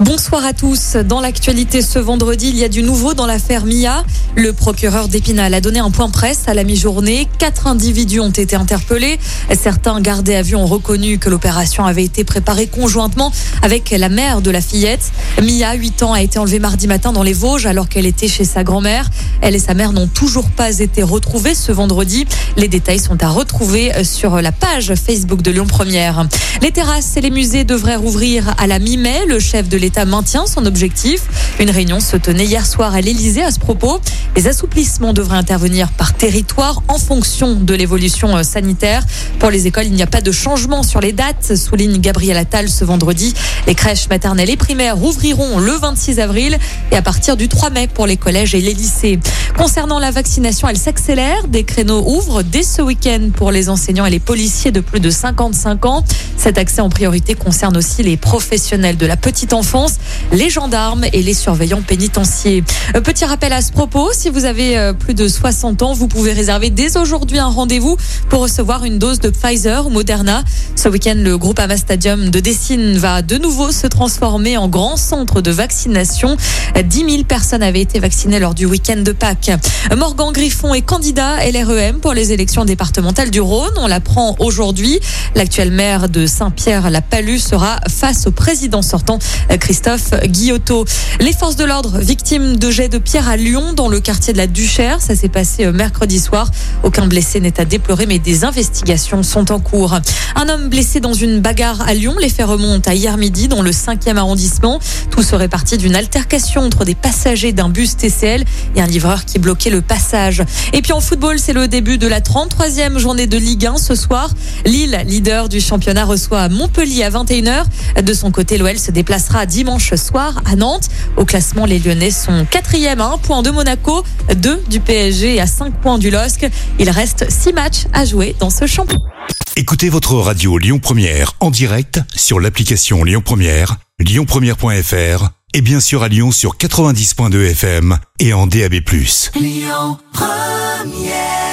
Bonsoir à tous. Dans l'actualité ce vendredi, il y a du nouveau dans l'affaire Mia. Le procureur d'Épinal a donné un point presse à la mi-journée. Quatre individus ont été interpellés. Certains gardés à vue ont reconnu que l'opération avait été préparée conjointement avec la mère de la fillette. Mia, 8 ans, a été enlevée mardi matin dans les Vosges alors qu'elle était chez sa grand-mère. Elle et sa mère n'ont toujours pas été retrouvées ce vendredi. Les détails sont à retrouver sur la page Facebook de Lyon Première. Les terrasses et les musées devraient rouvrir à la mi-mai. Le chef de maintient son objectif. Une réunion se tenait hier soir à l'Elysée à ce propos. Les assouplissements devraient intervenir par territoire en fonction de l'évolution euh, sanitaire. Pour les écoles, il n'y a pas de changement sur les dates, souligne Gabriel Attal ce vendredi. Les crèches maternelles et primaires rouvriront le 26 avril et à partir du 3 mai pour les collèges et les lycées. Concernant la vaccination, elle s'accélère. Des créneaux ouvrent dès ce week-end pour les enseignants et les policiers de plus de 55 ans. Cet accès en priorité concerne aussi les professionnels de la petite enfance, les gendarmes et les surveillants pénitentiaires. Petit rappel à ce propos, si vous avez euh, plus de 60 ans, vous pouvez réserver dès aujourd'hui un rendez-vous pour recevoir une dose de Pfizer ou Moderna. Ce week-end, le groupe Ama Stadium de Dessine va de nouveau se transformer en grand centre de vaccination. 10 000 personnes avaient été vaccinées lors du week-end de Pâques. Morgan Griffon est candidat LREM pour les élections départementales du Rhône. On l'apprend aujourd'hui. L'actuel maire de Saint-Pierre-la-Palue sera face au président sortant Christophe Guillotot. Les forces de l'ordre victimes de jets de pierre à Lyon dans le quartier de la Duchère. Ça s'est passé euh, mercredi soir. Aucun blessé n'est à déplorer mais des investigations sont en cours. Un homme blessé dans une bagarre à Lyon. Les faits remontent à hier midi dans le 5e arrondissement. Tout serait parti d'une altercation entre des passagers d'un bus TCL et un livreur qui bloquait le passage. Et puis en football, c'est le début de la 33e journée de Ligue 1 ce soir. Lille, leader du championnat, reçoit Montpellier à 21h. De son côté, l'OL se déplacera dimanche soir à Nantes. Au classement, les Lyonnais sont quatrième à un point de Monaco, 2 du PSG et à 5 points du LOSC. Il reste 6 matchs à jouer dans ce championnat. Écoutez votre radio Lyon Première en direct sur l'application Lyon Première, lyonpremière.fr et bien sûr à Lyon sur 90.2 FM et en DAB+. Lyon Première